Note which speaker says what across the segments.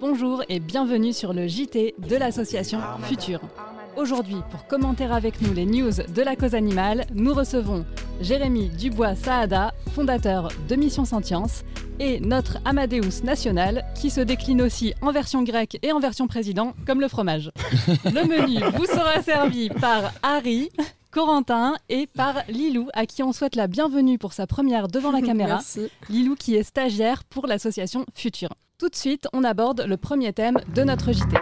Speaker 1: Bonjour et bienvenue sur le JT de l'association Future. Aujourd'hui, pour commenter avec nous les news de la cause animale, nous recevons Jérémy Dubois-Saada, fondateur de Mission Sentience, et notre Amadeus national, qui se décline aussi en version grecque et en version président, comme le fromage. Le menu vous sera servi par Harry, Corentin et par Lilou, à qui on souhaite la bienvenue pour sa première devant la caméra.
Speaker 2: Merci.
Speaker 1: Lilou qui est stagiaire pour l'association Future. Tout de suite, on aborde le premier thème de notre JT.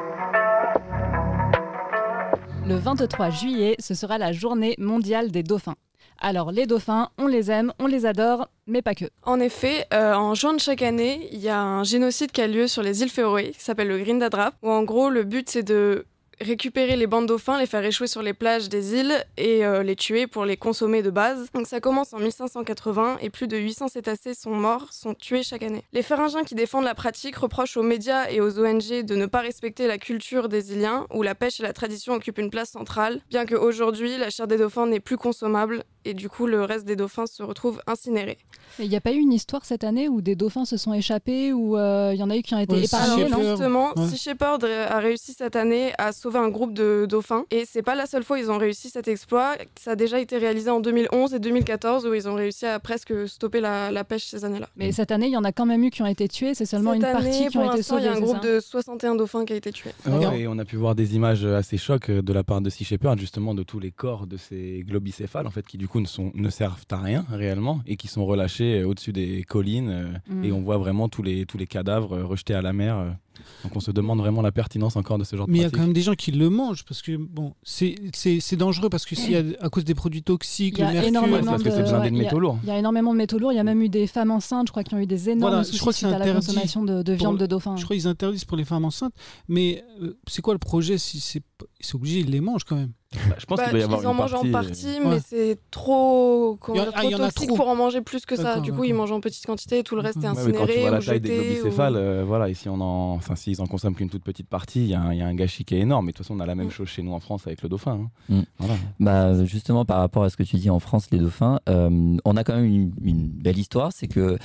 Speaker 1: Le 23 juillet, ce sera la journée mondiale des dauphins. Alors les dauphins, on les aime, on les adore, mais pas que.
Speaker 2: En effet, euh, en juin de chaque année, il y a un génocide qui a lieu sur les îles Féroé, qui s'appelle le Grindadrap, où en gros le but c'est de récupérer les bandes dauphins, les faire échouer sur les plages des îles et euh, les tuer pour les consommer de base. Donc ça commence en 1580 et plus de 800 cétacés sont morts, sont tués chaque année. Les pharyngéens qui défendent la pratique reprochent aux médias et aux ONG de ne pas respecter la culture des îliens où la pêche et la tradition occupent une place centrale, bien qu'aujourd'hui la chair des dauphins n'est plus consommable et du coup le reste des dauphins se retrouve incinéré.
Speaker 1: Il n'y a pas eu une histoire cette année où des dauphins se sont échappés ou euh, il y en a eu qui ont été
Speaker 3: Ouais,
Speaker 1: épargnés?
Speaker 2: Justement,
Speaker 3: Ouais.
Speaker 2: Sea Shepherd a réussi cette année à sauver un groupe de dauphins. Et c'est pas la seule fois où ils ont réussi cet exploit. Ça a déjà été réalisé en 2011 et 2014 où ils ont réussi à presque stopper la, la pêche ces années-là.
Speaker 1: Mais cette année, il y en a quand même eu qui ont été tués, c'est seulement
Speaker 2: Cette
Speaker 1: une
Speaker 2: année,
Speaker 1: partie qui ont été
Speaker 2: l'instant, il y
Speaker 1: sauvés.
Speaker 2: a un groupe de 61 dauphins qui a été tué.
Speaker 4: Ouais, et on a pu voir des images assez chocs de la part de Sea Shepherd, justement, de tous les corps de ces globicéphales, en fait, qui du coup ne, sont, ne servent à rien réellement et qui sont relâchés euh, au-dessus des collines. euh,
Speaker 1: Mm.
Speaker 4: Et on voit vraiment tous les, tous les cadavres euh, rejetés à la mer. Donc on se demande vraiment la pertinence encore de ce genre de
Speaker 3: Mais il y a
Speaker 4: pratique.
Speaker 3: quand même des gens qui le mangent parce que bon, c'est c'est- c'est dangereux parce que s'il y a à cause des produits toxiques,
Speaker 1: Il y a
Speaker 3: le mercure,
Speaker 1: énormément
Speaker 4: Ouais, c'est parce que
Speaker 1: de-
Speaker 4: c'est blindé
Speaker 1: ouais,
Speaker 4: de
Speaker 1: il y a-
Speaker 4: métaux lourds.
Speaker 1: Il y a énormément de métaux lourds, il y a même eu des femmes enceintes, je crois, qui ont eu des énormes
Speaker 3: Voilà, je crois que
Speaker 1: suite
Speaker 3: c'est
Speaker 1: à la consommation de, de
Speaker 3: pour-
Speaker 1: viande de dauphin.
Speaker 3: je crois qu'ils interdisent pour les femmes enceintes. Mais euh, c'est quoi le projet si c'est c'est obligé, ils les mangent quand même.
Speaker 4: Bah, je pense
Speaker 2: Bah,
Speaker 4: qu'il doit y avoir
Speaker 2: ils en
Speaker 4: une
Speaker 2: mangent
Speaker 4: partie,
Speaker 2: en
Speaker 4: euh,
Speaker 2: partie,
Speaker 3: Ouais.
Speaker 2: mais c'est trop, comment
Speaker 3: Il y en-
Speaker 2: dire, trop toxique
Speaker 3: trop.
Speaker 2: pour en manger plus que ça. Du coup, ils mangent en petite quantité et tout le reste est
Speaker 3: Ouais,
Speaker 4: Ouais, mais quand tu
Speaker 2: incinéré
Speaker 4: vois la
Speaker 2: ou
Speaker 4: taille des
Speaker 2: jeté. ou-
Speaker 4: euh, voilà, ici on en, enfin s'ils en consomment qu'une toute petite partie, il y, a un- il y a un gâchis qui est énorme. Mais de toute façon, on a la même
Speaker 2: Mm.
Speaker 4: chose chez nous en France avec le dauphin. hein.
Speaker 5: Mm.
Speaker 4: Voilà.
Speaker 5: Bah, justement, par rapport à ce que tu dis en France, les dauphins, euh, on a quand même une, une belle histoire. C'est que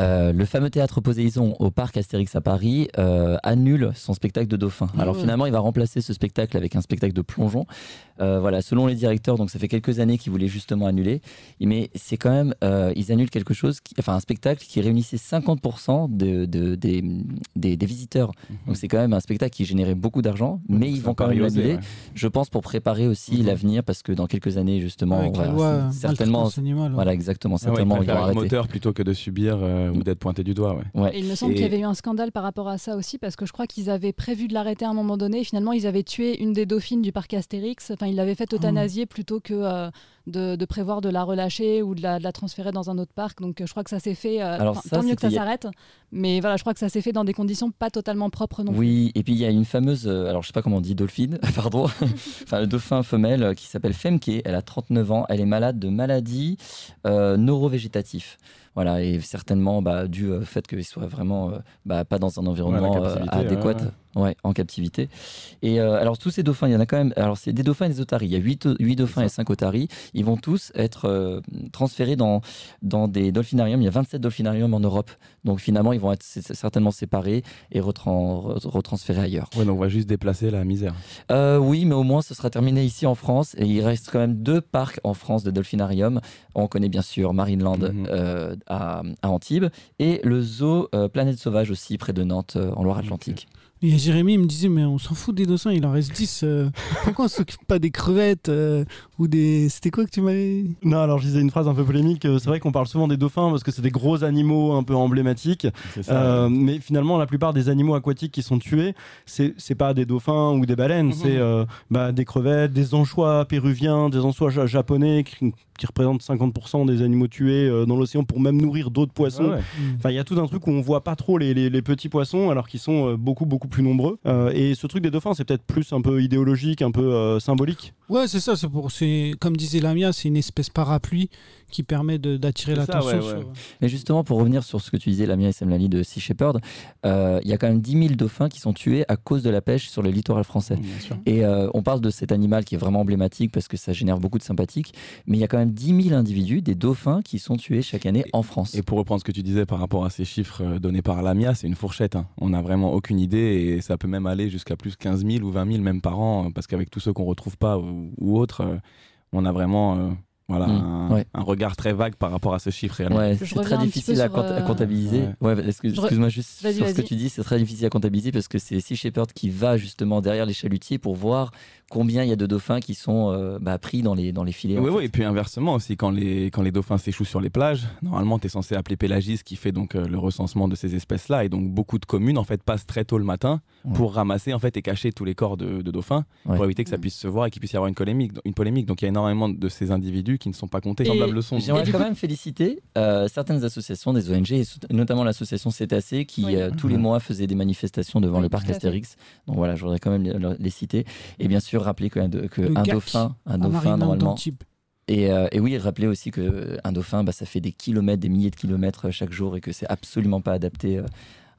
Speaker 5: euh, le fameux théâtre Poséison au parc Astérix à Paris euh, annule son spectacle de dauphins. Alors
Speaker 3: ouais.
Speaker 5: finalement, il va remplacer ce spectacle avec un spectacle de plongeon. Euh, voilà, selon les directeurs, donc ça fait quelques années qu'ils voulaient justement annuler. Mais c'est quand même, euh, ils annulent quelque chose, qui- enfin un spectacle qui réunissait 50% de, de- des, des, des visiteurs. Donc c'est quand même un spectacle qui générait beaucoup d'argent, mais
Speaker 4: Donc,
Speaker 5: ils vont quand même l'annuler.
Speaker 4: ouais.
Speaker 5: Je pense pour préparer aussi
Speaker 4: Mhm.
Speaker 5: l'avenir, parce que dans quelques années, justement,
Speaker 3: Avec
Speaker 5: voilà,
Speaker 3: la loi
Speaker 5: certainement,
Speaker 3: ouais.
Speaker 5: voilà, exactement,
Speaker 4: Ah ouais, ils
Speaker 5: certainement, ils vont arrêter.
Speaker 4: moteur plutôt que de subir euh, ou d'être pointé du doigt. Ouais.
Speaker 5: Ouais.
Speaker 1: Et il me semble
Speaker 4: Et-
Speaker 1: qu'il y avait eu un scandale par rapport à ça aussi, parce que je crois qu'ils avaient prévu de l'arrêter à un moment donné, et finalement ils avaient tué une des dauphines du parc Astérix. Enfin, ils l'avaient fait euthanasier plutôt que euh, de, de prévoir de la relâcher ou de la, de la transférer dans un autre parc. Donc euh, je crois que ça s'est fait. euh,
Speaker 5: Alors ça,
Speaker 1: tant mieux que ça s'arrête, mais voilà, je crois que ça s'est fait dans des conditions pas totalement propres non plus.
Speaker 5: Oui, et puis il y a une fameuse, euh, alors je sais pas comment on dit, dolphine, pardon, enfin le dauphin femelle euh, qui s'appelle Femke, elle a 39 ans, elle est malade de maladies euh, neurovégétatives. Voilà, et certainement bah, dû au fait qu'il soit vraiment euh, bah, pas dans un environnement
Speaker 4: Ouais,
Speaker 5: euh, adéquat,
Speaker 4: ouais,
Speaker 5: en captivité. Et euh, alors tous ces dauphins, il y en a quand même, alors c'est des dauphins et des otaries, il y a 8, dauphins et 5 otaries, ils vont tous être euh, transférés dans, dans des dolphinariums, il y a 27 dolphinariums en Europe, donc finalement ils vont être certainement séparés et retran- re- retransférés ailleurs.
Speaker 4: Ouais, donc on va juste déplacer la misère.
Speaker 5: Euh, oui, mais au moins ce sera terminé ici en France. Et il reste quand même deux parcs en France de dolphinarium. On connaît bien sûr Marineland euh, à, Antibes et le zoo euh, Planète Sauvage aussi près de Nantes euh, en Loire-Atlantique.
Speaker 3: Et Jérémy il me disait mais on s'en fout des dauphins, il en reste 10. euh, pourquoi on s'occupe pas des crevettes euh, ou des c'était quoi que tu m'avais
Speaker 6: Non, alors je disais une phrase un peu polémique. euh, C'est vrai qu'on parle souvent des dauphins parce que c'est des gros animaux un peu emblématiques.
Speaker 4: Ça.
Speaker 6: Euh, mais finalement, la plupart des animaux aquatiques qui sont tués, c'est c'est pas des dauphins ou des baleines,
Speaker 4: Mhm.
Speaker 6: c'est euh, bah, des crevettes, des anchois péruviens, des anchois ja- japonais qui, qui représentent 50% des animaux tués euh, dans l'océan pour même nourrir d'autres poissons.
Speaker 4: Ah ouais.
Speaker 6: Enfin, il y a tout un truc où on voit pas trop les, les- les petits poissons alors qu'ils sont euh, beaucoup plus nombreux. Euh, et ce truc des dauphins, c'est peut-être plus un peu idéologique, un peu euh, symbolique?
Speaker 3: Ouais, c'est ça, c'est pour comme disait Lamia, c'est une espèce parapluie qui permet d'attirer l'attention.
Speaker 6: ouais, ouais.
Speaker 3: sur-
Speaker 5: Mais justement, pour revenir sur ce que tu disais, Lamia et Semlali de Sea Shepherd, euh, il y a quand même 10 000 dauphins qui sont tués à cause de la pêche sur le littoral français. Et euh, on parle de cet animal qui est vraiment emblématique parce que ça génère beaucoup de sympathiques, mais il y a quand même 10 000 individus, des dauphins, qui sont tués chaque année en France.
Speaker 4: Et pour reprendre ce que tu disais par rapport à ces chiffres euh, donnés par l'AMIA, c'est une fourchette. hein. On n'a vraiment aucune idée et ça peut même aller jusqu'à plus 15 000 ou 20 000 même par an euh, parce qu'avec tous ceux qu'on retrouve pas ou, ou autres, euh, on a vraiment euh, voilà,
Speaker 5: Mm,
Speaker 4: un,
Speaker 5: ouais.
Speaker 4: un regard très vague par rapport à ce chiffre réellement.
Speaker 5: Ouais, c'est très difficile à,
Speaker 1: euh,
Speaker 5: comptabiliser. Ouais, excuse-moi juste sur ce que tu dis, c'est très difficile à comptabiliser parce que c'est Sea Shepherd qui va justement derrière les chalutiers pour voir combien il y a de dauphins qui sont euh, bah, pris dans les, dans les filets.
Speaker 4: Oui,
Speaker 5: fait.
Speaker 4: oui, et puis inversement aussi, quand les, quand les dauphins s'échouent sur les plages, normalement, tu es censé appeler Pélagis qui fait donc euh, le recensement de ces espèces-là. Et donc, beaucoup de communes en fait passent très tôt le matin
Speaker 5: Ouais.
Speaker 4: pour ramasser en fait et cacher tous les corps de, de dauphins
Speaker 5: Ouais.
Speaker 4: pour éviter que ça puisse se voir et qu'il puisse y avoir une polémique. Une polémique. Donc, il y a énormément de ces individus qui ne sont pas comptés. Semblable leçon.
Speaker 5: J'aimerais quand
Speaker 1: coup-
Speaker 5: même féliciter euh, certaines associations, des ONG, et notamment l'association Cétacé, qui
Speaker 1: Oui.
Speaker 5: euh, tous les mois faisait des manifestations devant
Speaker 1: Oui,
Speaker 5: le parc. Astérix. Donc voilà, je voudrais quand même les, les citer. Et bien sûr, rappeler de- que un dauphin, un dauphin normalement. Et, euh, et oui, rappeler aussi que un dauphin, bah, ça fait des kilomètres, des milliers de kilomètres euh, chaque jour et que c'est absolument pas adapté euh,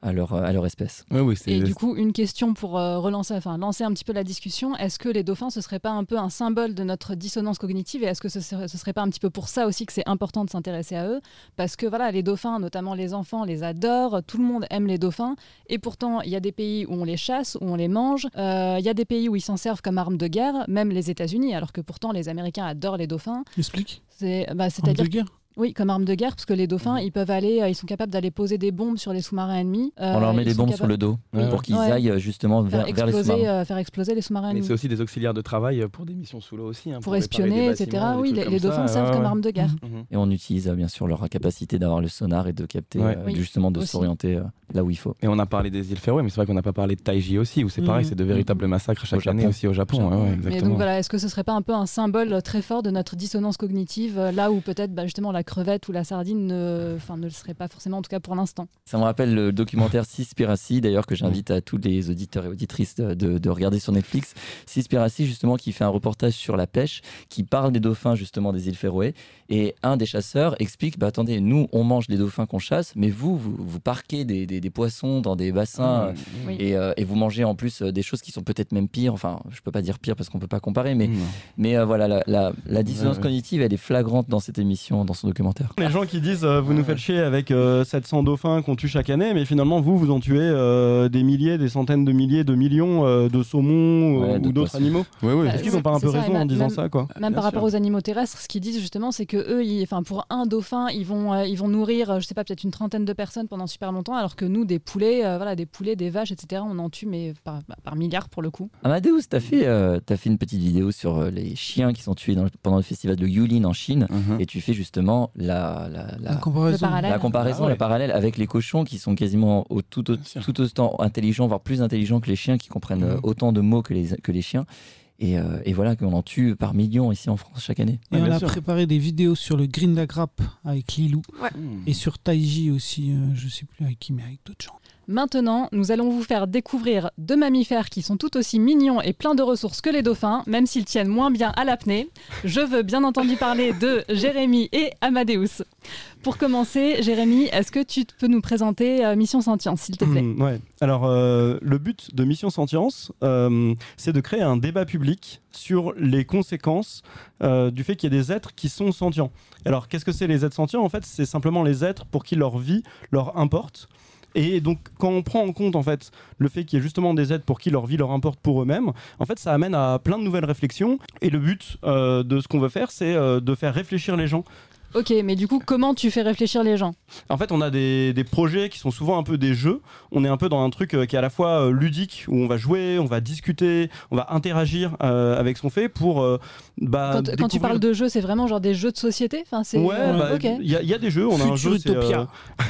Speaker 5: à leur, à leur espèce.
Speaker 4: Oui, oui, c'est
Speaker 1: Et du coup, une question pour euh, relancer, enfin lancer un petit peu la discussion. Est-ce que les dauphins, ce serait pas un peu un symbole de notre dissonance cognitive? Et est-ce que ce serait, ce serait pas un petit peu pour ça aussi que c'est important de s'intéresser à eux? Parce que voilà, les dauphins, notamment les enfants, les adorent. Tout le monde aime les dauphins. Et pourtant, il y a des pays où on les chasse, où on les mange. Euh, Il y a des pays où ils s'en servent comme arme de guerre, même les États-Unis, alors que pourtant les Américains adorent les dauphins.
Speaker 3: Explique.
Speaker 1: C'est, bah,
Speaker 3: Arme
Speaker 1: c'est-à-dire
Speaker 3: de guerre.
Speaker 1: Oui, comme arme de guerre, parce que les dauphins, ils peuvent aller, euh, ils sont capables d'aller poser des bombes sur les sous-marins ennemis. Euh,
Speaker 5: On leur met des bombes sur le dos
Speaker 4: Ouais.
Speaker 5: pour qu'ils
Speaker 1: Ouais.
Speaker 5: aillent euh, justement vers, vers les
Speaker 1: exploser,
Speaker 5: sous-marins.
Speaker 1: euh, faire exploser les sous-marins
Speaker 4: Mais
Speaker 1: ennemis.
Speaker 4: c'est aussi des auxiliaires de travail pour des missions sous l'eau aussi. hein,
Speaker 1: Pour espionner, etc. Oui, les,
Speaker 4: ça,
Speaker 1: dauphins
Speaker 4: ouais,
Speaker 1: servent
Speaker 4: ouais,
Speaker 1: comme
Speaker 4: ouais.
Speaker 1: arme de guerre.
Speaker 4: Mhm.
Speaker 5: Et on utilise euh, bien sûr leur capacité d'avoir le sonar et de capter,
Speaker 4: Ouais.
Speaker 5: euh,
Speaker 1: Oui,
Speaker 5: justement de s'orienter euh, là où il faut.
Speaker 4: Et on a parlé des îles Féroé, mais c'est vrai qu'on n'a pas parlé de Taiji aussi, où c'est
Speaker 3: Mhm.
Speaker 4: pareil, c'est de véritables massacres chaque année aussi au Japon.
Speaker 1: Mais donc voilà, est-ce que ce serait pas un peu un symbole très fort de notre dissonance cognitive, euh, là où peut-être bah, justement la crevette ou la sardine ne, enfin, ne le serait pas forcément, en tout cas pour l'instant
Speaker 5: Ça me rappelle le documentaire Seaspiracy, d'ailleurs, que j'invite à tous les auditeurs et auditrices de, de- de regarder sur Netflix. Seaspiracy, justement, qui fait un reportage sur la pêche, qui parle des dauphins, justement, des îles Féroé. Et un des chasseurs explique bah, attendez, nous, on mange les dauphins qu'on chasse, mais vous, vous, vous parquez des, des- des poissons dans des bassins. euh.
Speaker 1: Oui.
Speaker 5: Et, euh, et vous mangez en plus euh, des choses qui sont peut-être même pires. Enfin, je peux pas dire pire parce qu'on peut pas comparer, mais,
Speaker 4: Mmh.
Speaker 5: mais euh, voilà, la, la- la dissonance
Speaker 4: Ouais, ouais.
Speaker 5: cognitive, elle est flagrante dans cette émission, dans son documentaire.
Speaker 6: Les gens qui disent euh, vous nous faites chier avec euh, 700 dauphins qu'on tue chaque année, mais finalement vous vous en tuez euh, des milliers, des centaines de milliers, de millions euh, de saumons
Speaker 5: Ouais,
Speaker 6: euh, ou d'autres animaux.
Speaker 4: Oui, oui.
Speaker 6: Est-ce qu'ils n'ont pas un peu
Speaker 1: ça,
Speaker 6: raison en disant
Speaker 1: même-
Speaker 6: ça quoi
Speaker 1: Même
Speaker 4: Bien
Speaker 1: par rapport aux animaux terrestres, ce qu'ils disent justement, c'est que eux, ils- pour un dauphin, ils vont, euh, ils vont nourrir, euh, je sais pas, peut-être une trentaine de personnes pendant super longtemps, alors que nous, des poulets, euh, voilà, des poulets, des vaches, etc., on en tue mais par, bah, par milliards pour le coup.
Speaker 5: Amadeus, t'as fait, euh, t'as fait une petite vidéo sur euh, les chiens qui sont tués dans le- pendant le festival de Yulin en Chine.
Speaker 4: Mhm.
Speaker 5: Et tu fais justement la, la, la-
Speaker 3: La comparaison.
Speaker 1: Le parallèle.
Speaker 5: la comparaison,
Speaker 4: Ah ouais.
Speaker 5: la parallèle avec les cochons qui sont quasiment au, tout, au- autant intelligents, voire plus intelligents que les chiens, qui comprennent euh,
Speaker 4: Mhm.
Speaker 5: autant de mots que les, que les chiens. Et, euh, et voilà qu'on en tue par millions ici en France chaque année.
Speaker 3: Et
Speaker 4: Ouais,
Speaker 3: on a
Speaker 4: sûr.
Speaker 3: préparé des vidéos sur le Grindagrap avec Lilou
Speaker 4: Mmh.
Speaker 3: et sur Taiji aussi, euh, je sais plus avec qui, mais avec d'autres gens.
Speaker 1: Maintenant, nous allons vous faire découvrir deux mammifères qui sont tout aussi mignons et pleins de ressources que les dauphins, même s'ils tiennent moins bien à l'apnée. Je veux bien entendu parler de Jérémy et Amadeus. Pour commencer, Jérémy, est-ce que tu peux nous présenter euh, Mission Sentience, s'il te plaît?
Speaker 6: Hmm, ouais. Alors, euh, le but de Mission Sentience, euh, c'est de créer un débat public sur les conséquences du fait qu'il y ait des êtres qui sont sentients. Alors, qu'est-ce que c'est les êtres sentients? En fait, c'est simplement les êtres pour qui leur vie leur importe. Et donc, quand on prend en compte en fait le fait qu'il y ait justement des êtres pour qui leur vie leur importe pour eux-mêmes, en fait, ça amène à plein de nouvelles réflexions. Et le but euh, de ce qu'on veut faire, c'est euh, de faire réfléchir les gens
Speaker 1: Ok, mais du coup, comment tu fais réfléchir les gens?
Speaker 6: En fait, on a des, des projets qui sont souvent un peu des jeux. On est un peu dans un truc euh, qui est à la fois euh, ludique, où on va jouer, on va discuter, on va interagir euh, avec ce qu'on fait pour. euh, bah,
Speaker 1: quand, quand tu parles de jeux, c'est vraiment genre des jeux de société? Enfin, c'est-
Speaker 6: Ouais,
Speaker 1: euh,
Speaker 6: bah,
Speaker 1: ok.
Speaker 6: il y, a- il y a des jeux. On a un jeu. c'est, euh,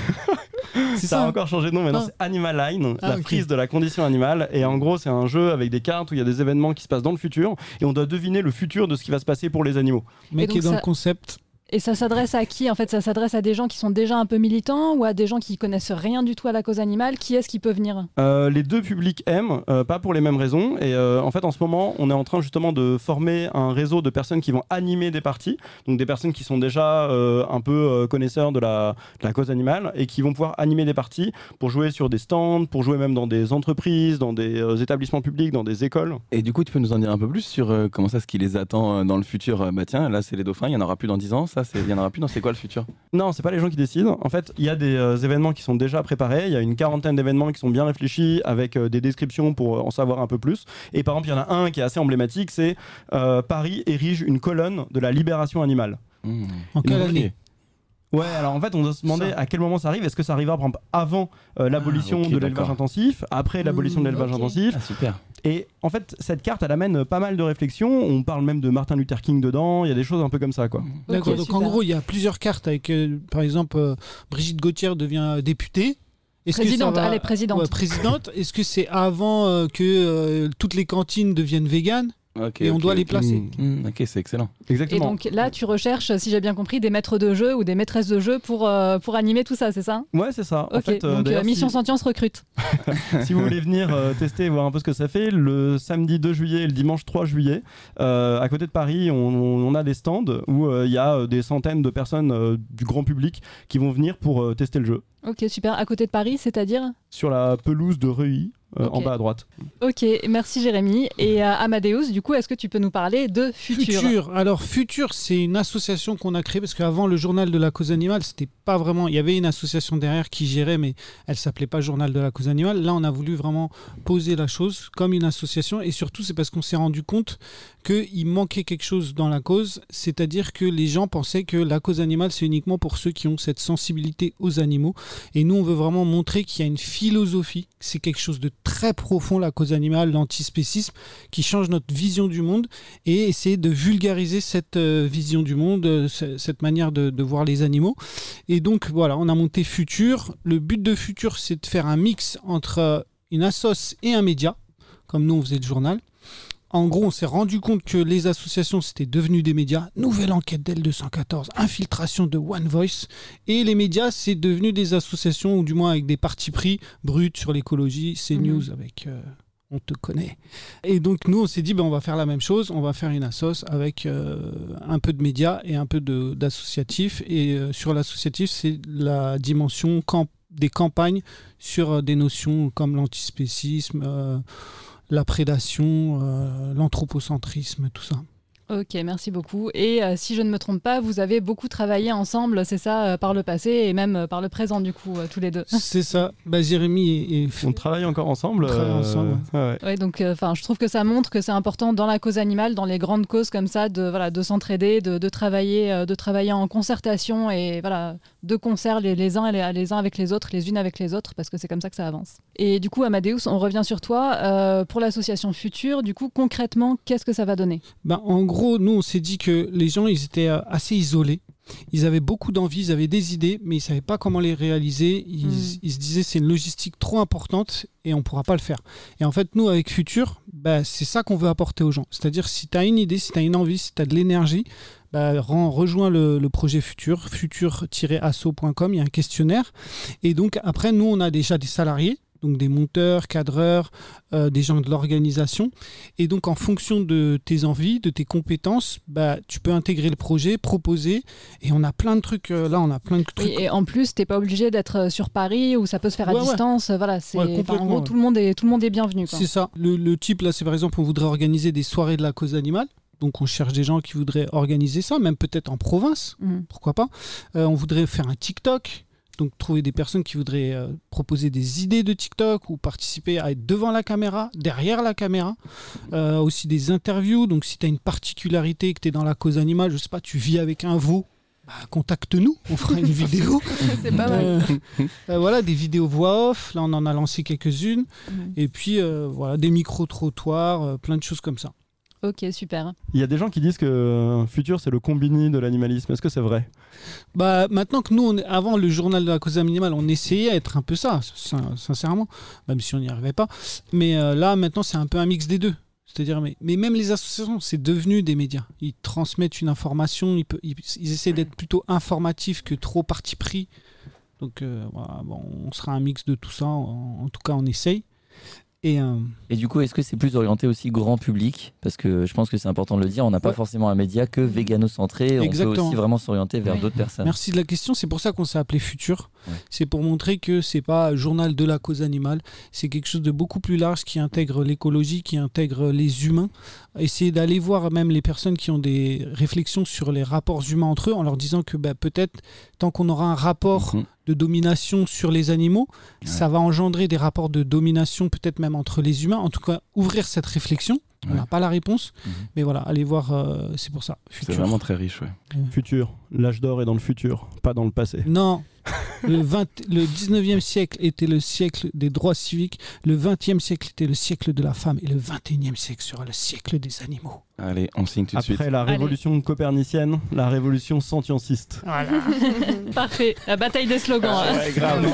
Speaker 3: C'est
Speaker 6: ça
Speaker 3: ça
Speaker 6: a encore changé de nom, maintenant
Speaker 3: Ah.
Speaker 6: c'est Animal Line,
Speaker 3: Ah,
Speaker 6: la prise de la condition animale. Et en gros, c'est un jeu avec des cartes où il y a des événements qui se passent dans le futur et on doit deviner le futur de ce qui va se passer pour les animaux.
Speaker 3: Mec
Speaker 1: donc
Speaker 3: est dans
Speaker 1: ça-
Speaker 3: le concept.
Speaker 1: Et ça s'adresse à qui En fait, ça s'adresse à des gens qui sont déjà un peu militants ou à des gens qui connaissent rien du tout à la cause animale? Qui est-ce qui peut venir?
Speaker 6: Euh, les deux publics aiment, euh, pas pour les mêmes raisons. Et euh, en fait, en ce moment, on est en train justement de former un réseau de personnes qui vont animer des parties. Donc des personnes qui sont déjà euh, un peu euh, connaisseurs de la, de la cause animale et qui vont pouvoir animer des parties pour jouer sur des stands, pour jouer même dans des entreprises, dans des euh, établissements publics, dans des écoles.
Speaker 4: Et du coup, tu peux nous en dire un peu plus sur euh, comment ça, ce qui les attend dans le futur? Bah tiens, là, c'est les dauphins, il y en aura plus dans 10 ans, ça, il y en aura plus dans c'est quoi le futur?
Speaker 6: Non, c'est pas les gens qui décident. En fait, il y a des euh, événements qui sont déjà préparés. Il y a une quarantaine d'événements qui sont bien réfléchis avec euh, des descriptions pour euh, en savoir un peu plus. Et par exemple, il y en a un qui est assez emblématique, c'est euh, Paris érige une colonne de la libération animale.
Speaker 4: Mmh.
Speaker 3: En quelle année?
Speaker 6: Ouais, alors en fait, on doit se demander
Speaker 3: Ça.
Speaker 6: à quel moment ça arrive. Est-ce que ça arrivera par exemple avant euh, l'abolition
Speaker 4: Ah,
Speaker 6: de l'élevage intensif, après l'abolition de
Speaker 3: Mmh,
Speaker 6: l'élevage intensif
Speaker 4: Ah, super.
Speaker 6: Et en fait, cette carte, elle amène pas mal de réflexions. On parle même de Martin Luther King dedans. Il y a des choses un peu comme ça, quoi.
Speaker 3: D'accord, donc en gros, il y a plusieurs cartes avec, euh, par exemple, euh, Brigitte Gauthier devient députée. Que ça
Speaker 1: Présidente,
Speaker 3: va-
Speaker 1: elle est présidente.
Speaker 3: Ouais, présidente. Est-ce que c'est avant euh, que euh, toutes les cantines deviennent véganes? Et on doit les placer
Speaker 6: Mmh.
Speaker 4: Mmh, ok, c'est excellent.
Speaker 1: Et
Speaker 6: Exactement.
Speaker 1: donc là, tu recherches, si j'ai bien compris, des maîtres de jeu ou des maîtresses de jeu pour, euh, pour animer tout ça, c'est ça?
Speaker 6: Ouais, c'est ça.
Speaker 1: Ok,
Speaker 6: en fait, euh,
Speaker 1: donc euh, Mission
Speaker 6: si-
Speaker 1: Sentience recrute.
Speaker 6: si vous voulez venir euh, tester et voir un peu ce que ça fait, le samedi 2 juillet et le dimanche 3 juillet, euh, à côté de Paris, on, on a des stands où euh, il y a des centaines de personnes euh, du grand public qui vont venir pour euh, tester le jeu.
Speaker 1: Ok, super. À côté de Paris, c'est-à-dire?
Speaker 6: Sur la pelouse de Reuilly, euh,
Speaker 1: Ok.
Speaker 6: en bas à droite.
Speaker 1: Ok, merci Jérémy. Et euh, Amadeus, du coup, est-ce que tu peux nous parler de Futur,
Speaker 3: Futur. Alors Futur, c'est une association qu'on a créée parce qu'avant le journal de la cause animale, c'était pas vraiment. Il y avait une association derrière qui gérait, mais elle s'appelait pas Journal de la cause animale. Là, on a voulu vraiment poser la chose comme une association et surtout c'est parce qu'on s'est rendu compte qu'il manquait quelque chose dans la cause, c'est-à-dire que les gens pensaient que la cause animale c'est uniquement pour ceux qui ont cette sensibilité aux animaux et nous on veut vraiment montrer qu'il y a une philosophie, c'est quelque chose de très profond la cause animale, l'antispécisme qui change notre vision du monde et essayer de vulgariser cette euh, vision du monde, euh, ce- cette manière de, voir les animaux. Et donc voilà, on a monté Futur. Le but de Futur, c'est de faire un mix entre une assoce et un média, comme nous on faisait le journal. En gros, on s'est rendu compte que les associations, c'était devenu des médias. Nouvelle enquête d'L214, infiltration de One Voice. Et les médias, c'est devenu des associations, ou du moins avec des partis pris bruts sur l'écologie, CNews avec... euh, on te connaît. Et donc nous, on s'est dit, ben, on va faire la même chose, on va faire une assoce avec euh, un peu de médias et un peu d'associatifs. Et euh, sur l'associatif, c'est la dimension camp- des campagnes sur euh, des notions comme l'antispécisme, la prédation, euh, l'anthropocentrisme, tout ça.
Speaker 1: Ok, merci beaucoup. Et euh, si je ne me trompe pas, vous avez beaucoup travaillé ensemble, c'est ça, euh, par le passé et même euh, par le présent, du coup, euh, tous les deux.
Speaker 3: C'est ça. Bah, Jérémy est, est-
Speaker 6: On travaille encore ensemble.
Speaker 3: On travaille ensemble,
Speaker 6: ouais, ouais.
Speaker 1: Ouais, donc, euh, enfin, je trouve que ça montre que c'est important dans la cause animale, dans les grandes causes comme ça, de voilà, de s'entraider, de, de travailler, euh, de travailler en concertation et voilà, de concert les, les uns et les, les uns avec les autres, les unes avec les autres, parce que c'est comme ça que ça avance. Et du coup, Amadeus, on revient sur toi euh, pour l'association Future. Du coup, concrètement, qu'est-ce que ça va donner?
Speaker 3: Ben, en gros, nous, on s'est dit que les gens, ils étaient euh, assez isolés. Ils avaient beaucoup d'envie, ils avaient des idées, mais ils savaient pas comment les réaliser. Ils,
Speaker 1: Mm.
Speaker 3: ils se disaient c'est une logistique trop importante et on pourra pas le faire. Et en fait, nous, avec Futur, ben, c'est ça qu'on veut apporter aux gens. C'est-à-dire, si tu as une idée, si tu as une envie, si tu as de l'énergie, rends- rejoins le, le projet Futur, futur-asso.com, il y a un questionnaire. Et donc, après, nous, on a déjà des salariés, donc des monteurs, cadreurs, euh, des gens de l'organisation. Et donc, en fonction de tes envies, de tes compétences, bah, tu peux intégrer le projet, proposer. Et on a plein de trucs. euh, là, on a plein de trucs.
Speaker 1: Et en plus, t'es pas obligé d'être euh, sur Paris ou ça peut se faire à
Speaker 3: Ouais,
Speaker 1: distance. Voilà, c'est
Speaker 3: Ouais,
Speaker 1: en gros tout le monde est tout le monde est bienvenu.
Speaker 3: C'est ça. Le, le type, là, c'est par exemple, on voudrait organiser des soirées de la cause animale. Donc, on cherche des gens qui voudraient organiser ça, même peut-être en province.
Speaker 1: Mhm.
Speaker 3: Pourquoi pas Euh, On voudrait faire un TikTok. Donc, trouver des personnes qui voudraient euh, proposer des idées de TikTok ou participer à être devant la caméra, derrière la caméra. Euh, aussi des interviews. Donc, si tu as une particularité, que tu es dans la cause animale, je sais pas, tu vis avec un veau, bah, contacte-nous. On fera une vidéo.
Speaker 2: c'est pas mal.
Speaker 3: Euh, voilà, des vidéos voix off. Là, on en a lancé quelques-unes. Et puis, voilà, des micro-trottoirs, plein de choses comme ça.
Speaker 1: Ok, super.
Speaker 6: Il y a des gens qui disent que Futur, c'est le combini de l'animalisme. Est-ce que c'est vrai?
Speaker 3: Bah, maintenant que nous, on est- avant le journal de la cause animale, on essayait d'être un peu ça, sin- sincèrement, même si on n'y arrivait pas. Mais euh, là, maintenant, c'est un peu un mix des deux. C'est-à-dire, mais, mais même les associations, c'est devenu des médias. Ils transmettent une information, ils, ils, ils essaient d'être plutôt informatifs que trop parti pris. Donc, euh, voilà, bon, on sera un mix de tout ça. En, en tout cas, on essaye. Et, euh,
Speaker 5: Et du coup, est-ce que c'est plus orienté aussi grand public Parce que je pense que c'est important de le dire, on n'a pas forcément un média que végano-centré, on peut aussi vraiment s'orienter vers d'autres personnes.
Speaker 3: Merci de la question. C'est pour ça qu'on s'est appelé Futur.
Speaker 5: Ouais.
Speaker 3: C'est pour montrer que c'est pas journal de la cause animale. C'est quelque chose de beaucoup plus large qui intègre l'écologie, qui intègre les humains. Essayer d'aller voir même les personnes qui ont des réflexions sur les rapports humains entre eux en leur disant que bah, peut-être tant qu'on aura un rapport
Speaker 4: Mhm.
Speaker 3: de domination sur les animaux,
Speaker 4: Ouais.
Speaker 3: ça va engendrer des rapports de domination peut-être même entre les humains. En tout cas, ouvrir cette réflexion. On
Speaker 4: Ouais.
Speaker 3: n'a pas la réponse,
Speaker 4: Mhm.
Speaker 3: mais voilà, allez voir, euh, c'est pour ça.
Speaker 4: C'est vraiment très riche, ouais.
Speaker 6: Futur, l'âge d'or est dans le futur, pas dans le passé.
Speaker 3: Non. Le, 20 le 19e siècle était le siècle des droits civiques, le 20e siècle était le siècle de la femme et le 21e siècle sera le siècle des animaux.
Speaker 4: Allez, on signe tout de suite.
Speaker 6: Après la
Speaker 1: Allez.
Speaker 6: révolution copernicienne, la révolution scienticiste.
Speaker 1: Parfait. La bataille des slogans. hein.
Speaker 4: Ouais, grave.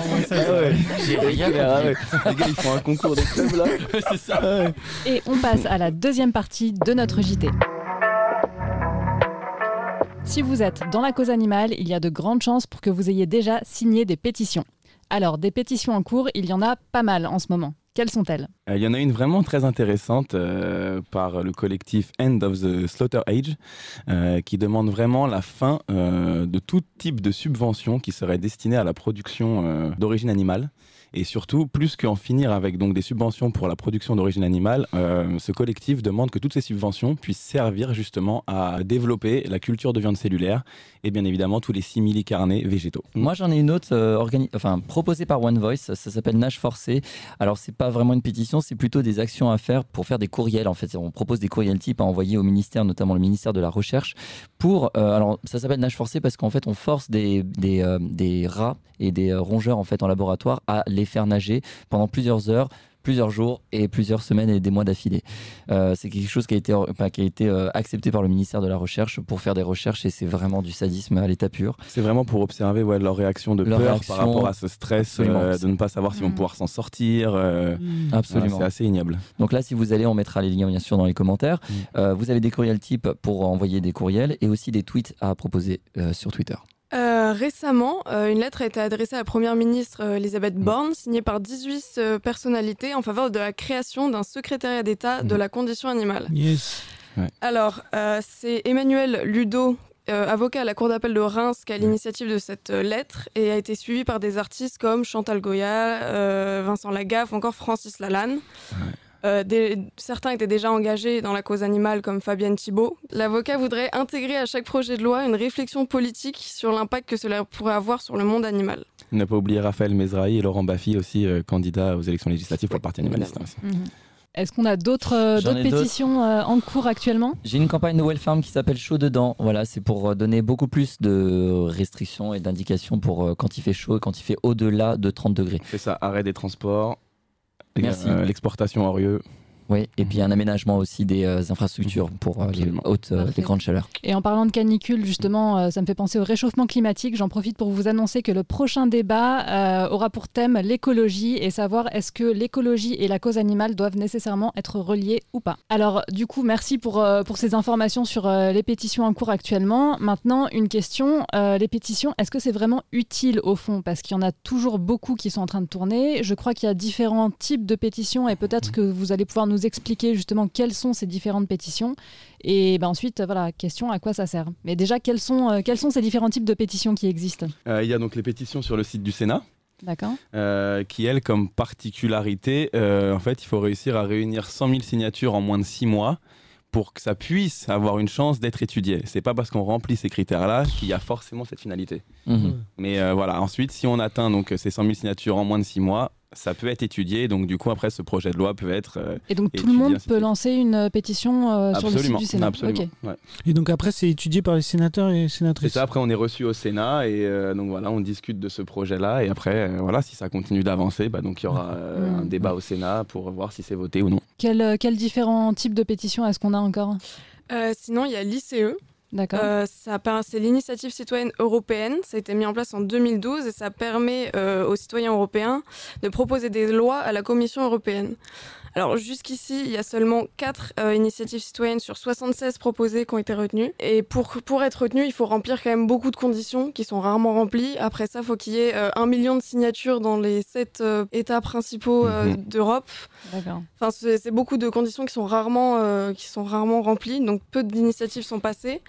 Speaker 5: J'ai rien
Speaker 4: Ah. Les gars, ils font un concours de clubs là.
Speaker 5: c'est ça.
Speaker 1: Et on passe à la deuxième partie de notre JT. Si vous êtes dans la cause animale, il y a de grandes chances pour que vous ayez déjà signé des pétitions. Alors, des pétitions en cours, il y en a pas mal en ce moment. Quelles sont-elles?
Speaker 4: Euh, Il y en a une vraiment très intéressante euh, par le collectif End of the Slaughter Age euh, qui demande vraiment la fin de tout type de subvention qui serait destinée à la production d'origine animale. Et surtout, plus qu'en finir avec donc des subventions pour la production d'origine animale, euh, ce collectif demande que toutes ces subventions puissent servir justement à développer la culture de viande cellulaire et bien évidemment tous les simili carnés végétaux.
Speaker 5: Moi, j'en ai une autre euh, enfin, proposée par One Voice. Ça s'appelle Nage Forcé. Alors, c'est pas vraiment une pétition, c'est plutôt des actions à faire pour faire des courriels. En fait, on propose des courriels types à envoyer au ministère, notamment le ministère de la Recherche. Pour, euh, alors, ça s'appelle Nage Forcé parce qu'en fait, on force des, des, euh, des rats et des rongeurs en fait en laboratoire à les faire nager pendant plusieurs heures plusieurs jours et plusieurs semaines et des mois d'affilée. Euh, c'est quelque chose qui a été, enfin, qui a été euh, accepté par le ministère de la Recherche pour faire des recherches et c'est vraiment du sadisme à l'état pur.
Speaker 4: C'est vraiment pour observer ouais, leur réaction de
Speaker 5: Leur
Speaker 4: peur
Speaker 5: réaction,
Speaker 4: par rapport à ce stress, euh, de ne pas savoir s'ils vont
Speaker 1: Mm.
Speaker 4: pouvoir s'en sortir. euh,
Speaker 5: Absolument.
Speaker 4: voilà, c'est assez ignoble.
Speaker 5: Donc là, si vous allez, on mettra les liens bien sûr dans les commentaires.
Speaker 4: Mm.
Speaker 5: Euh, vous avez des courriels types pour envoyer des courriels et aussi des tweets à proposer euh, sur Twitter.
Speaker 2: Euh, récemment, euh, une lettre a été adressée à la Première ministre euh, Elisabeth Borne, signée par 18 euh, personnalités en faveur de la création d'un secrétariat d'État de
Speaker 4: Mhm.
Speaker 2: la condition animale.
Speaker 3: Yes.
Speaker 2: Alors, c'est Emmanuel Ludo, avocat à la Cour d'appel de Reims, qui a l'initiative de cette lettre et a été suivi par des artistes comme Chantal Goya, Vincent Lagaffe ou encore Francis Lalanne. Euh, des- certains étaient déjà engagés dans la cause animale comme Fabienne Thibault. L'avocat voudrait intégrer à chaque projet de loi une réflexion politique sur l'impact que cela pourrait avoir sur le monde animal.
Speaker 4: Ne pas oublier Raphaël Mezrahi et Laurent Baffy aussi, euh, candidats aux élections législatives pour le Parti animaliste. hein, aussi.
Speaker 1: Est-ce qu'on a d'autres euh, pétitions euh, en cours actuellement?
Speaker 5: J'ai une campagne de Well Farm qui s'appelle Chaud dedans. Voilà, c'est pour donner beaucoup plus de restrictions et d'indications pour euh, quand il fait chaud et quand il fait au-delà de 30 degrés.
Speaker 4: C'est ça, arrêt des transports,
Speaker 5: Merci.
Speaker 4: euh, l'exportation hors lieu.
Speaker 5: Oui, et puis un aménagement aussi des euh, infrastructures pour euh, les hautes, euh, les grandes chaleurs.
Speaker 1: Et en parlant de canicule, justement, euh, ça me fait penser au réchauffement climatique. J'en profite pour vous annoncer que le prochain débat euh, aura pour thème l'écologie et savoir est-ce que l'écologie et la cause animale doivent nécessairement être reliées ou pas. Alors, du coup, merci pour, euh, pour ces informations sur euh, les pétitions en cours actuellement. Maintenant, une question. euh, les pétitions, est-ce que c'est vraiment utile au fond? Parce qu'il y en a toujours beaucoup qui sont en train de tourner. Je crois qu'il y a différents types de pétitions et peut-être que vous allez pouvoir nous expliquer justement quelles sont ces différentes pétitions. Et ben ensuite, voilà, question à quoi ça sert. Mais déjà, quels sont, euh, quels sont ces différents types de pétitions qui existent?
Speaker 4: Euh, il y a donc les pétitions sur le site du Sénat.
Speaker 1: D'accord
Speaker 4: euh, qui, elle, comme particularité, euh, en fait, il faut réussir à réunir 100 000 signatures en moins de 6 mois pour que ça puisse avoir une chance d'être étudié. C'est pas parce qu'on remplit ces critères-là qu'il y a forcément cette finalité.
Speaker 5: Mhm.
Speaker 4: Mais euh, voilà, ensuite, si on atteint donc ces 100 000 signatures en moins de 6 mois, ça peut être étudié. Donc, du coup, après, ce projet de loi peut être. euh,
Speaker 1: Et donc, tout le monde peut lancer une euh, pétition euh, sur le site du Sénat.
Speaker 4: absolument. Ouais.
Speaker 3: Et donc après, c'est étudié par les sénateurs et
Speaker 4: C'est
Speaker 3: sénatrices.
Speaker 4: ça, après on est reçu au Sénat et euh, donc voilà, on discute de ce projet-là et après, euh, voilà, si ça continue d'avancer, bah, donc il y aura un débat au Sénat pour voir si c'est voté ou non.
Speaker 1: Quels quels différents types de pétitions est-ce qu'on a encore?
Speaker 2: Euh, sinon, il y a l'ICE. Euh, c'est l'initiative citoyenne européenne. Ça a été mis en place en 2012 et ça permet euh, aux citoyens européens de proposer des lois à la Commission européenne. Alors jusqu'ici, il y a seulement 4 initiatives citoyennes sur 76 proposées qui ont été retenues. Et pour, pour être retenu, il faut remplir quand même beaucoup de conditions qui sont rarement remplies. Après ça, il faut qu'il y ait un million de signatures dans les 7 États principaux
Speaker 4: Mhm.
Speaker 2: d'Europe.
Speaker 1: D'accord.
Speaker 2: Enfin, c'est c'est beaucoup de conditions qui sont rarement, euh, qui sont rarement remplies, donc peu d'initiatives sont passées.